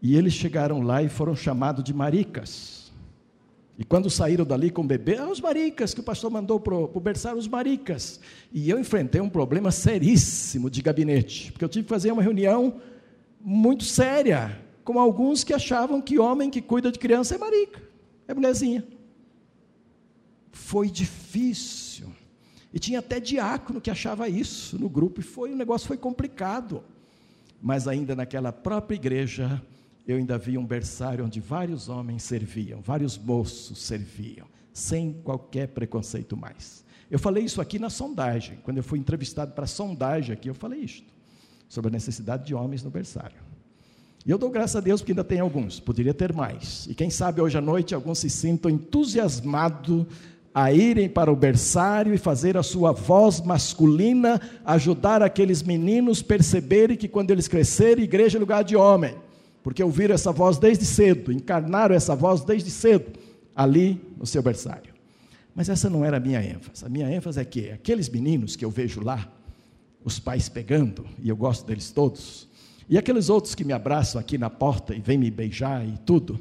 E eles chegaram lá e foram chamados de maricas. E quando saíram dali com o bebê, ah, os maricas que o pastor mandou para o berçário, os maricas. E eu enfrentei um problema seríssimo de gabinete, porque eu tive que fazer uma reunião muito séria como alguns que achavam que homem que cuida de criança é marica, é mulherzinha. Foi difícil. E tinha até diácono que achava isso no grupo, e foi, o negócio foi complicado. Mas ainda naquela própria igreja, eu ainda vi um berçário onde vários homens serviam, vários moços serviam, sem qualquer preconceito mais. Eu falei isso aqui na sondagem, quando eu fui entrevistado para a sondagem aqui, eu falei isto, sobre a necessidade de homens no berçário. E eu dou graças a Deus porque ainda tem alguns, poderia ter mais. E quem sabe hoje à noite alguns se sintam entusiasmados a irem para o berçário e fazer a sua voz masculina, ajudar aqueles meninos perceberem que quando eles crescerem, igreja é lugar de homem. Porque ouviram essa voz desde cedo, encarnaram essa voz desde cedo, ali no seu berçário. Mas essa não era a minha ênfase. A minha ênfase é que aqueles meninos que eu vejo lá, os pais pegando, e eu gosto deles todos, e aqueles outros que me abraçam aqui na porta e vêm me beijar e tudo,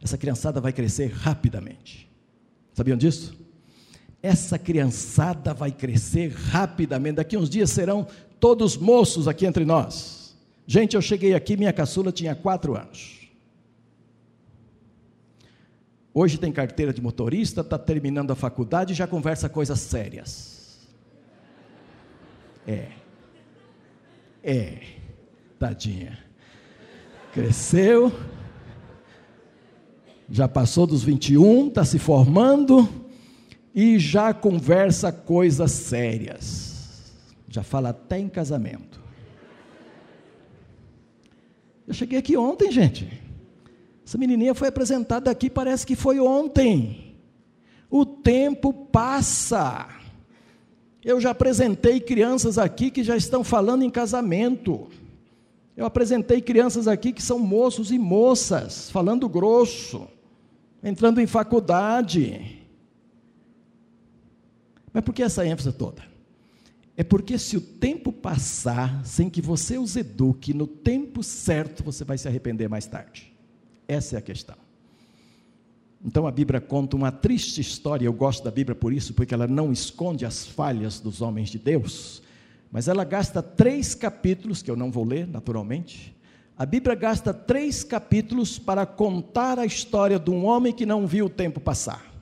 essa criançada vai crescer rapidamente. Sabiam disso? Essa criançada vai crescer rapidamente. Daqui uns dias serão todos moços aqui entre nós. Gente, eu cheguei aqui, minha caçula tinha quatro anos. Hoje tem carteira de motorista, está terminando a faculdade e já conversa coisas sérias. É. É tadinha. Cresceu, já passou dos 21, está se formando e já conversa coisas sérias. Já fala até em casamento. Eu cheguei aqui ontem, gente. Essa menininha foi apresentada aqui, parece que foi ontem. O tempo passa. Eu já apresentei crianças aqui que já estão falando em casamento. Eu apresentei crianças aqui que são moços e moças, falando grosso, entrando em faculdade. Mas por que essa ênfase toda? É porque se o tempo passar sem que você os eduque no tempo certo, você vai se arrepender mais tarde. Essa é a questão. Então a Bíblia conta uma triste história, eu gosto da Bíblia por isso, porque ela não esconde as falhas dos homens de Deus, mas ela gasta três capítulos, que eu não vou ler naturalmente. A Bíblia gasta três capítulos para contar a história de um homem que não viu o tempo passar.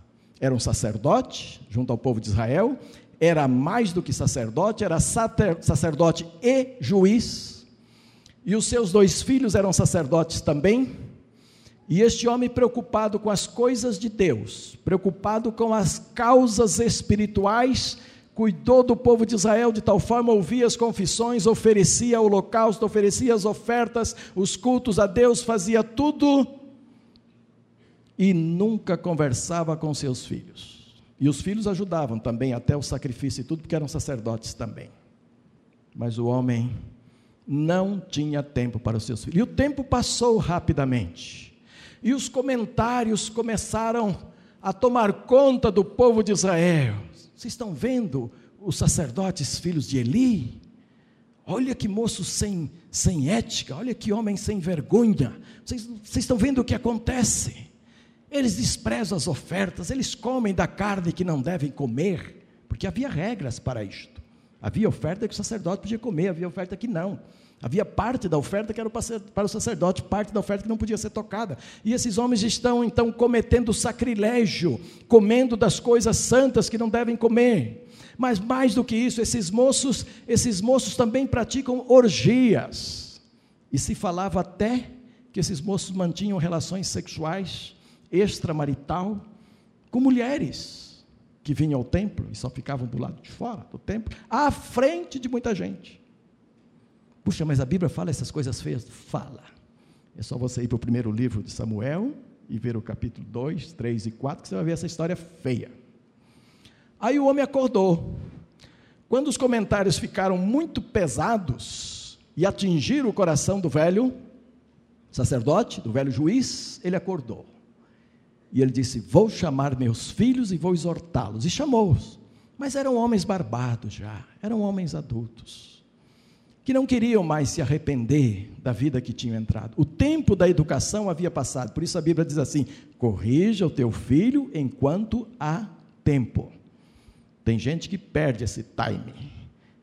Era um sacerdote, junto ao povo de Israel, era mais do que sacerdote, era sacerdote e juiz, e os seus dois filhos eram sacerdotes também e este homem preocupado com as coisas de Deus, preocupado com as causas espirituais, cuidou do povo de Israel de tal forma, ouvia as confissões, oferecia o holocausto, oferecia as ofertas, os cultos a Deus, fazia tudo e nunca conversava com seus filhos. E os filhos ajudavam também até o sacrifício e tudo, porque eram sacerdotes também. Mas o homem não tinha tempo para os seus filhos. E o tempo passou rapidamente. E os comentários começaram a tomar conta do povo de Israel. Vocês estão vendo os sacerdotes filhos de Eli? Olha que moço sem, sem ética, olha que homem sem vergonha. Vocês, vocês estão vendo o que acontece? Eles desprezam as ofertas, eles comem da carne que não devem comer, porque havia regras para isto. Havia oferta que o sacerdote podia comer, havia oferta que não. Havia parte da oferta que era para o sacerdote, parte da oferta que não podia ser tocada. E esses homens estão então cometendo sacrilégio, comendo das coisas santas que não devem comer. Mas mais do que isso, esses moços, esses moços também praticam orgias. E se falava até que esses moços mantinham relações sexuais extramarital com mulheres que vinham ao templo e só ficavam do lado de fora do templo, à frente de muita gente. Puxa, mas a Bíblia fala essas coisas feias? Fala. É só você ir para o primeiro livro de Samuel e ver o capítulo 2, 3 e 4, que você vai ver essa história feia. Aí o homem acordou. Quando os comentários ficaram muito pesados e atingiram o coração do velho sacerdote, do velho juiz, ele acordou. E ele disse: Vou chamar meus filhos e vou exortá-los. E chamou-os. Mas eram homens barbados já, eram homens adultos que não queriam mais se arrepender da vida que tinham entrado. O tempo da educação havia passado, por isso a Bíblia diz assim: corrija o teu filho enquanto há tempo. Tem gente que perde esse time,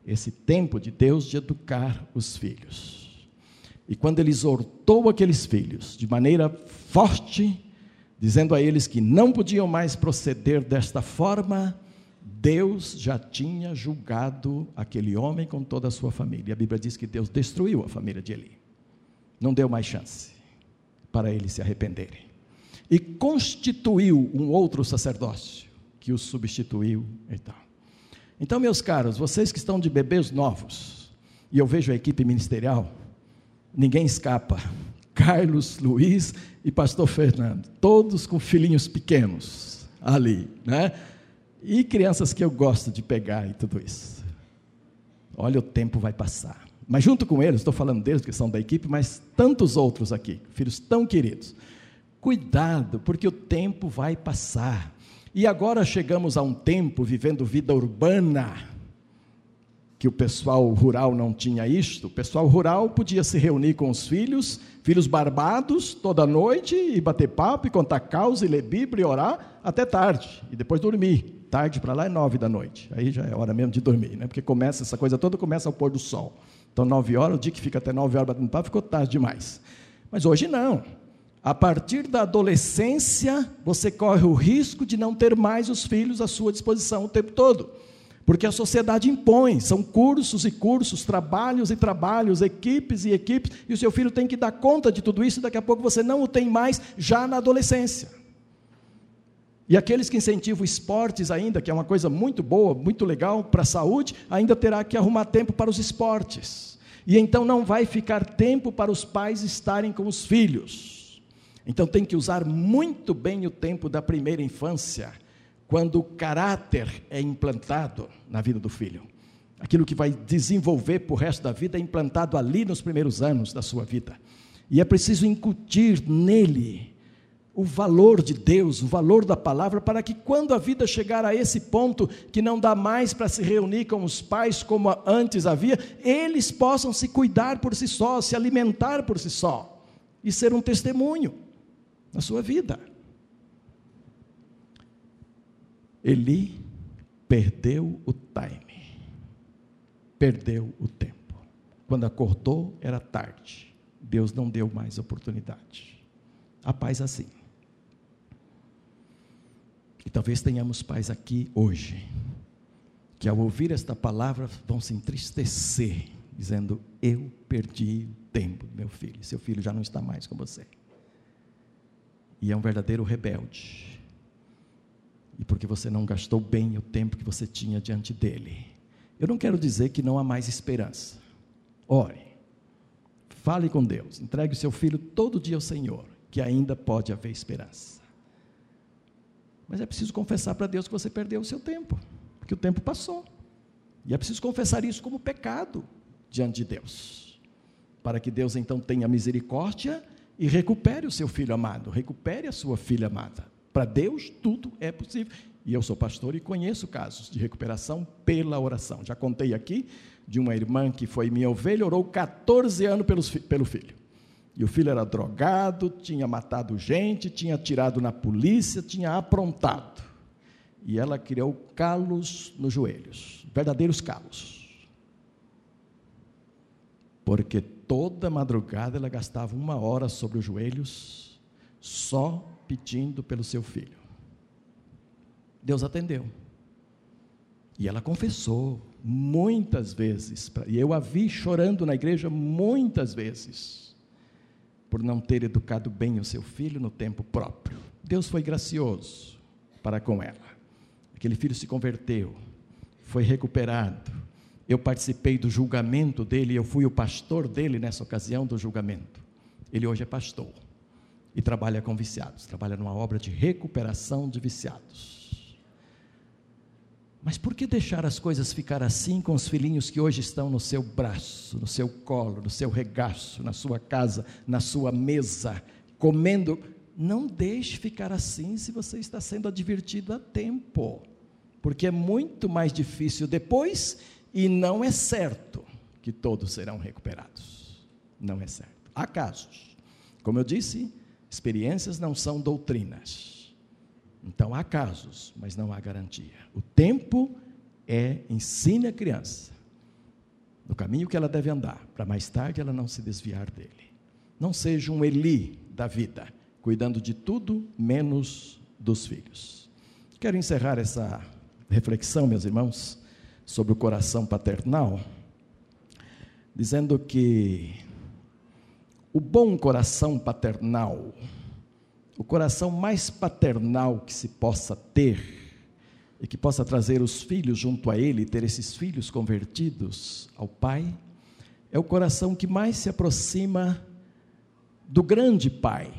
esse tempo de Deus de educar os filhos. E quando ele exortou aqueles filhos de maneira forte, dizendo a eles que não podiam mais proceder desta forma, Deus já tinha julgado aquele homem com toda a sua família. A Bíblia diz que Deus destruiu a família de Eli. Não deu mais chance para eles se arrependerem. E constituiu um outro sacerdócio que os substituiu e tal. Então, meus caros, vocês que estão de bebês novos, e eu vejo a equipe ministerial, ninguém escapa. Carlos, Luiz e pastor Fernando, todos com filhinhos pequenos ali, né? E crianças que eu gosto de pegar e tudo isso. Olha, o tempo vai passar. Mas junto com eles, estou falando deles, que são da equipe, mas tantos outros aqui, filhos tão queridos. Cuidado, porque o tempo vai passar. E agora chegamos a um tempo vivendo vida urbana, que o pessoal rural não tinha isto. O pessoal rural podia se reunir com os filhos, filhos barbados, toda noite, e bater papo, e contar causa, e ler Bíblia, e orar, até tarde, e depois dormir tarde para lá é nove da noite. Aí já é hora mesmo de dormir, né? Porque começa, essa coisa toda começa ao pôr do sol. Então, nove horas, o dia que fica até nove horas batendo papo, ficou tarde demais. Mas hoje não. A partir da adolescência, você corre o risco de não ter mais os filhos à sua disposição o tempo todo. Porque a sociedade impõe, são cursos e cursos, trabalhos e trabalhos, equipes e equipes, e o seu filho tem que dar conta de tudo isso, e daqui a pouco você não o tem mais já na adolescência. E aqueles que incentivam esportes ainda, que é uma coisa muito boa, muito legal para a saúde, ainda terá que arrumar tempo para os esportes. E então não vai ficar tempo para os pais estarem com os filhos. Então tem que usar muito bem o tempo da primeira infância, quando o caráter é implantado na vida do filho. Aquilo que vai desenvolver para o resto da vida é implantado ali nos primeiros anos da sua vida. E é preciso incutir nele o valor de Deus, o valor da palavra, para que quando a vida chegar a esse ponto que não dá mais para se reunir com os pais como antes havia, eles possam se cuidar por si só, se alimentar por si só e ser um testemunho na sua vida. Eli perdeu o time, perdeu o tempo. Quando acordou, era tarde. Deus não deu mais oportunidade. A paz assim. E talvez tenhamos pais aqui hoje, que ao ouvir esta palavra vão se entristecer, dizendo: Eu perdi o tempo do meu filho, seu filho já não está mais com você. E é um verdadeiro rebelde. E porque você não gastou bem o tempo que você tinha diante dele. Eu não quero dizer que não há mais esperança. Ore, fale com Deus, entregue o seu filho todo dia ao Senhor, que ainda pode haver esperança. Mas é preciso confessar para Deus que você perdeu o seu tempo, porque o tempo passou. E é preciso confessar isso como pecado diante de Deus, para que Deus então tenha misericórdia e recupere o seu filho amado, recupere a sua filha amada. Para Deus tudo é possível. E eu sou pastor e conheço casos de recuperação pela oração. Já contei aqui de uma irmã que foi minha ovelha, orou 14 anos pelo filho. E o filho era drogado, tinha matado gente, tinha atirado na polícia, tinha aprontado. E ela criou calos nos joelhos, verdadeiros calos. Porque toda madrugada ela gastava uma hora sobre os joelhos, só pedindo pelo seu filho. Deus atendeu. E ela confessou muitas vezes, e eu a vi chorando na igreja muitas vezes por não ter educado bem o seu filho no tempo próprio. Deus foi gracioso para com ela. Aquele filho se converteu, foi recuperado. Eu participei do julgamento dele, eu fui o pastor dele nessa ocasião do julgamento. Ele hoje é pastor e trabalha com viciados, trabalha numa obra de recuperação de viciados. Mas por que deixar as coisas ficar assim com os filhinhos que hoje estão no seu braço, no seu colo, no seu regaço, na sua casa, na sua mesa, comendo? Não deixe ficar assim se você está sendo advertido a tempo, porque é muito mais difícil depois e não é certo que todos serão recuperados. Não é certo. Há casos. Como eu disse, experiências não são doutrinas. Então há casos, mas não há garantia. O tempo é ensine a criança no caminho que ela deve andar, para mais tarde ela não se desviar dele. Não seja um Eli da vida, cuidando de tudo menos dos filhos. Quero encerrar essa reflexão, meus irmãos, sobre o coração paternal, dizendo que o bom coração paternal o coração mais paternal que se possa ter e que possa trazer os filhos junto a ele, ter esses filhos convertidos ao Pai, é o coração que mais se aproxima do grande Pai,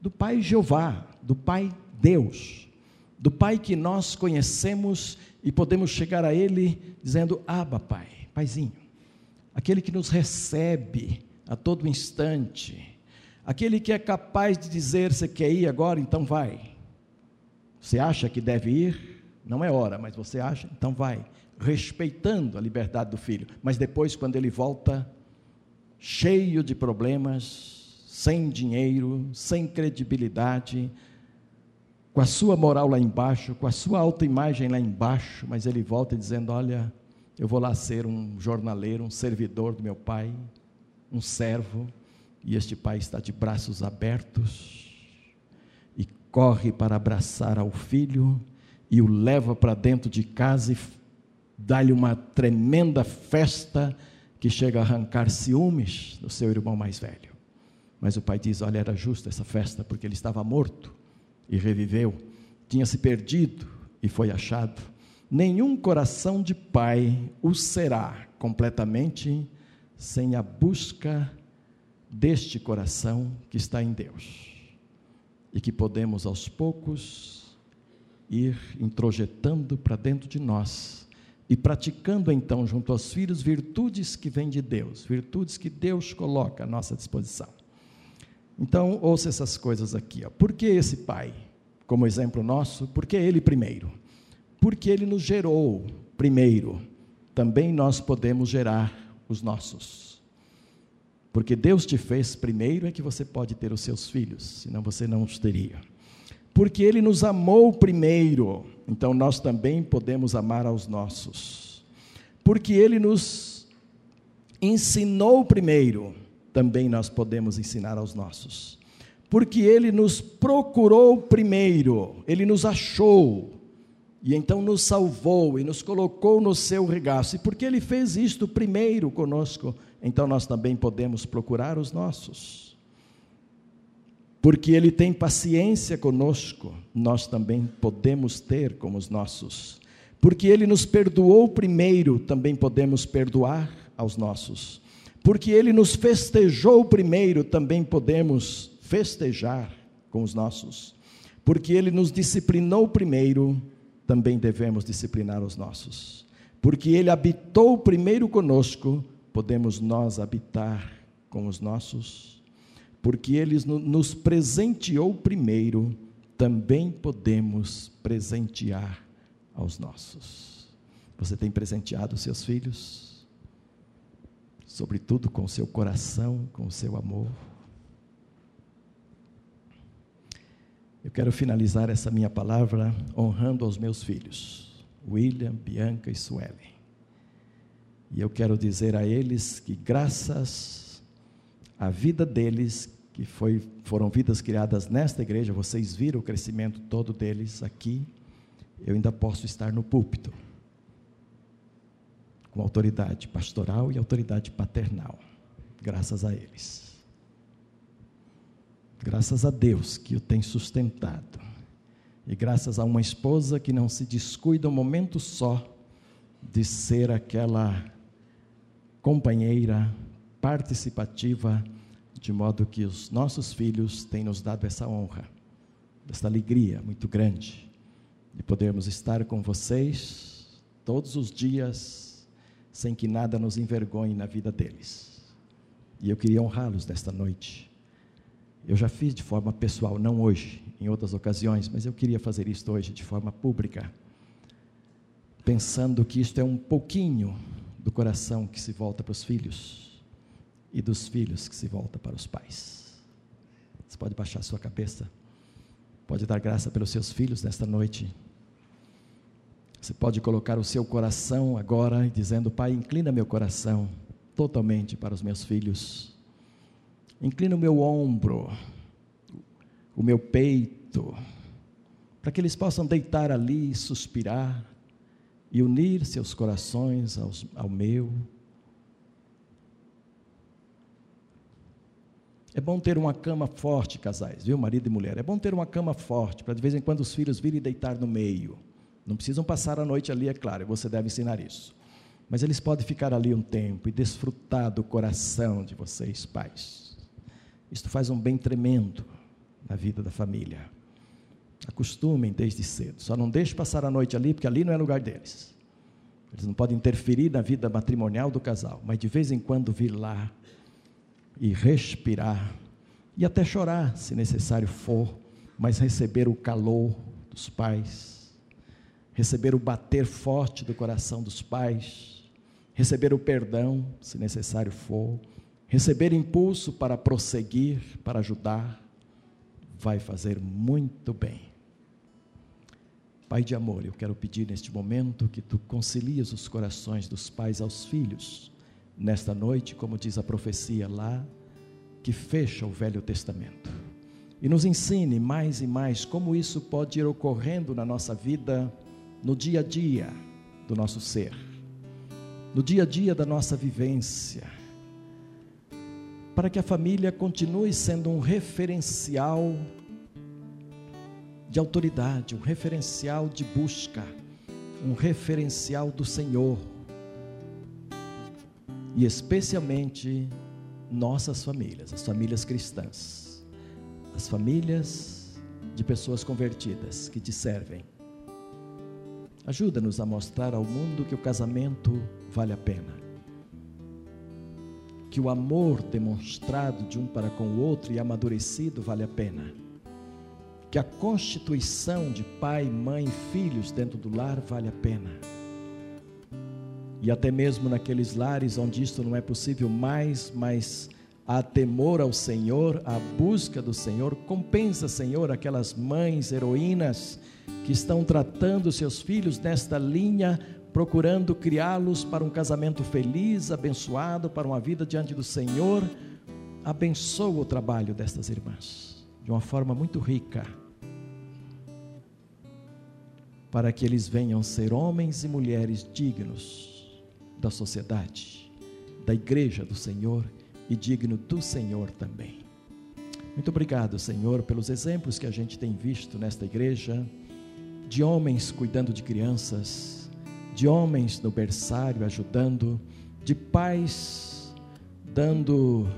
do Pai Jeová, do Pai Deus, do Pai que nós conhecemos e podemos chegar a Ele dizendo: Aba, Pai, Paizinho, aquele que nos recebe a todo instante, Aquele que é capaz de dizer: Você quer ir agora? Então vai. Você acha que deve ir? Não é hora, mas você acha? Então vai. Respeitando a liberdade do filho. Mas depois, quando ele volta, cheio de problemas, sem dinheiro, sem credibilidade, com a sua moral lá embaixo, com a sua autoimagem lá embaixo, mas ele volta dizendo: Olha, eu vou lá ser um jornaleiro, um servidor do meu pai, um servo e este pai está de braços abertos e corre para abraçar ao filho e o leva para dentro de casa e dá-lhe uma tremenda festa que chega a arrancar ciúmes do seu irmão mais velho. Mas o pai diz: Olha, era justa essa festa, porque ele estava morto e reviveu, tinha se perdido e foi achado. Nenhum coração de pai o será completamente sem a busca deste coração que está em Deus e que podemos aos poucos ir introjetando para dentro de nós, e praticando então junto aos filhos virtudes que vêm de Deus, virtudes que Deus coloca à nossa disposição. Então, ouça essas coisas aqui. Ó. Por que esse pai, como exemplo nosso? Por que ele primeiro? Porque ele nos gerou primeiro. Também nós podemos gerar os nossos. Porque Deus te fez primeiro é que você pode ter os seus filhos, senão você não os teria. Porque Ele nos amou primeiro, então nós também podemos amar aos nossos. Porque Ele nos ensinou primeiro, também nós podemos ensinar aos nossos. Porque Ele nos procurou primeiro, Ele nos achou, e então nos salvou e nos colocou no seu regaço. E porque Ele fez isto primeiro conosco, então nós também podemos procurar os nossos. Porque Ele tem paciência conosco, nós também podemos ter com os nossos. Porque Ele nos perdoou primeiro, também podemos perdoar aos nossos. Porque Ele nos festejou primeiro, também podemos festejar com os nossos. Porque Ele nos disciplinou primeiro, também devemos disciplinar os nossos. Porque Ele habitou primeiro conosco, podemos nós habitar com os nossos. Porque Ele nos presenteou primeiro, também podemos presentear aos nossos. Você tem presenteado seus filhos? Sobretudo com seu coração, com seu amor. Eu quero finalizar essa minha palavra honrando aos meus filhos, William, Bianca e Suelen. E eu quero dizer a eles que graças à vida deles, que foi, foram vidas criadas nesta igreja, vocês viram o crescimento todo deles aqui, eu ainda posso estar no púlpito, com autoridade pastoral e autoridade paternal, graças a eles. Graças a Deus que o tem sustentado. E graças a uma esposa que não se descuida um momento só de ser aquela companheira participativa, de modo que os nossos filhos têm nos dado essa honra, essa alegria muito grande de podermos estar com vocês todos os dias, sem que nada nos envergonhe na vida deles. E eu queria honrá-los nesta noite eu já fiz de forma pessoal, não hoje, em outras ocasiões, mas eu queria fazer isto hoje de forma pública, pensando que isto é um pouquinho do coração que se volta para os filhos e dos filhos que se volta para os pais. Você pode baixar sua cabeça, pode dar graça pelos seus filhos nesta noite. Você pode colocar o seu coração agora dizendo: Pai, inclina meu coração totalmente para os meus filhos Inclina o meu ombro, o meu peito, para que eles possam deitar ali, suspirar e unir seus corações aos, ao meu. É bom ter uma cama forte, casais, viu, marido e mulher? É bom ter uma cama forte, para de vez em quando os filhos virem deitar no meio. Não precisam passar a noite ali, é claro, você deve ensinar isso. Mas eles podem ficar ali um tempo e desfrutar do coração de vocês, pais. Isto faz um bem tremendo na vida da família. Acostumem desde cedo. Só não deixe passar a noite ali, porque ali não é lugar deles. Eles não podem interferir na vida matrimonial do casal, mas de vez em quando vir lá e respirar e até chorar, se necessário for, mas receber o calor dos pais, receber o bater forte do coração dos pais, receber o perdão, se necessário for, receber impulso para prosseguir, para ajudar, vai fazer muito bem. Pai de amor, eu quero pedir neste momento que tu concilies os corações dos pais aos filhos, nesta noite, como diz a profecia lá, que fecha o Velho Testamento. E nos ensine mais e mais como isso pode ir ocorrendo na nossa vida, no dia a dia do nosso ser, no dia a dia da nossa vivência para que a família continue sendo um referencial de autoridade, um referencial de busca, um referencial do Senhor. E especialmente nossas famílias, as famílias cristãs, as famílias de pessoas convertidas que te servem. Ajuda-nos a mostrar ao mundo que o casamento vale a pena. Que o amor demonstrado de um para com o outro e amadurecido vale a pena. Que a constituição de pai, mãe e filhos dentro do lar vale a pena. E até mesmo naqueles lares onde isto não é possível mais, mas há temor ao Senhor, a busca do Senhor, compensa, Senhor, aquelas mães heroínas que estão tratando seus filhos nesta linha, procurando criá-los para um casamento feliz, abençoado, para uma vida diante do Senhor. Abençoa o trabalho destas irmãs uma forma muito rica, para que eles venham ser homens e mulheres dignos da sociedade, da igreja do Senhor e digno do Senhor também. Muito obrigado, Senhor, pelos exemplos que a gente tem visto nesta igreja de homens cuidando de crianças, de homens no berçário ajudando, de pais dando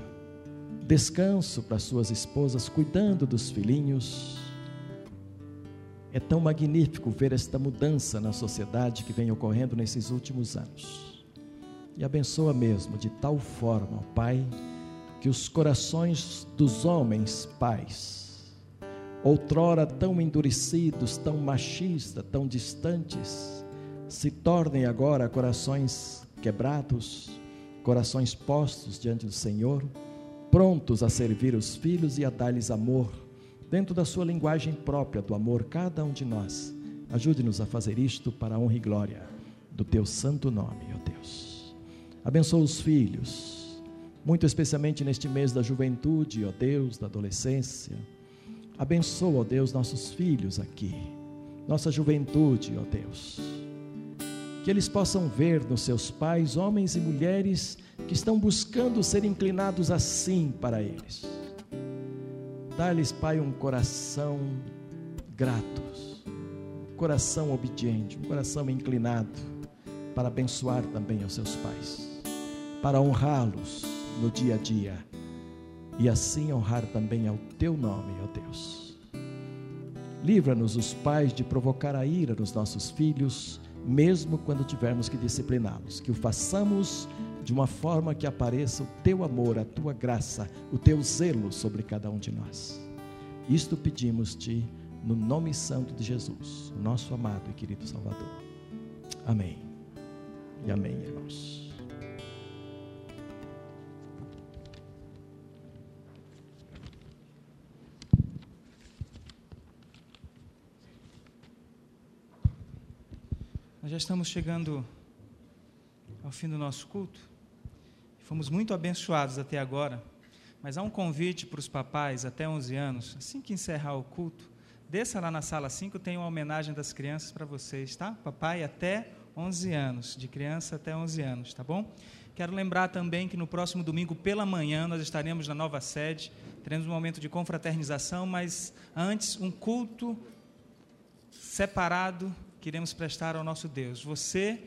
descanso para suas esposas, cuidando dos filhinhos. É tão magnífico ver esta mudança na sociedade que vem ocorrendo nesses últimos anos. E abençoa mesmo de tal forma, Pai, que os corações dos homens, pais, outrora tão endurecidos, tão machistas, tão distantes, se tornem agora corações quebrados, corações postos diante do Senhor, prontos a servir os filhos e a dar-lhes amor, dentro da sua linguagem própria do amor, cada um de nós. Ajude-nos a fazer isto para a honra e glória do teu santo nome, ó Deus. Abençoa os filhos, muito especialmente neste mês da juventude, ó Deus, da adolescência Abençoa, ó Deus, nossos filhos aqui, nossa juventude, ó Deus. Que eles possam ver nos seus pais homens e mulheres que estão buscando ser inclinados assim para eles. Dá-lhes, Pai, um coração grato, um coração obediente, um coração inclinado para abençoar também os seus pais, para honrá-los no dia a dia e assim honrar também ao teu nome, ó Deus. Livra-nos, os pais, de provocar a ira nos nossos filhos, mesmo quando tivermos que discipliná-los. Que o façamos de uma forma que apareça o teu amor, a tua graça, o teu zelo sobre cada um de nós. Isto pedimos-te no nome santo de Jesus, nosso amado e querido Salvador. Amém. E amém, irmãos. Nós já estamos chegando ao fim do nosso culto. Fomos muito abençoados até agora, mas há um convite para os papais até 11 anos. Assim que encerrar o culto, desça lá na sala 5, tem uma homenagem das crianças para vocês, tá? Papai até 11 anos, de criança até 11 anos, tá bom? Quero lembrar também que no próximo domingo pela manhã nós estaremos na nova sede, teremos um momento de confraternização, mas antes um culto separado que iremos prestar ao nosso Deus. Você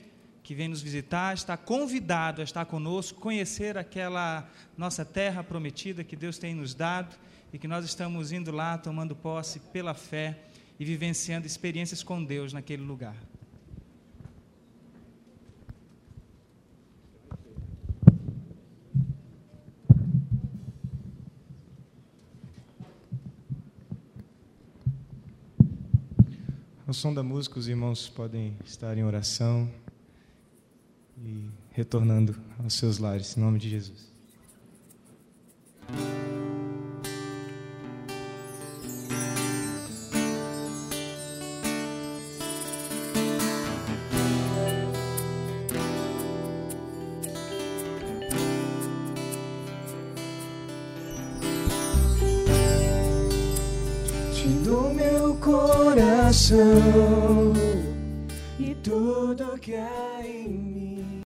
que vem nos visitar está convidado a estar conosco, conhecer aquela nossa terra prometida que Deus tem nos dado e que nós estamos indo lá tomando posse pela fé e vivenciando experiências com Deus naquele lugar. Ao som da música, os irmãos podem estar em oração e retornando aos seus lares, em nome de Jesus.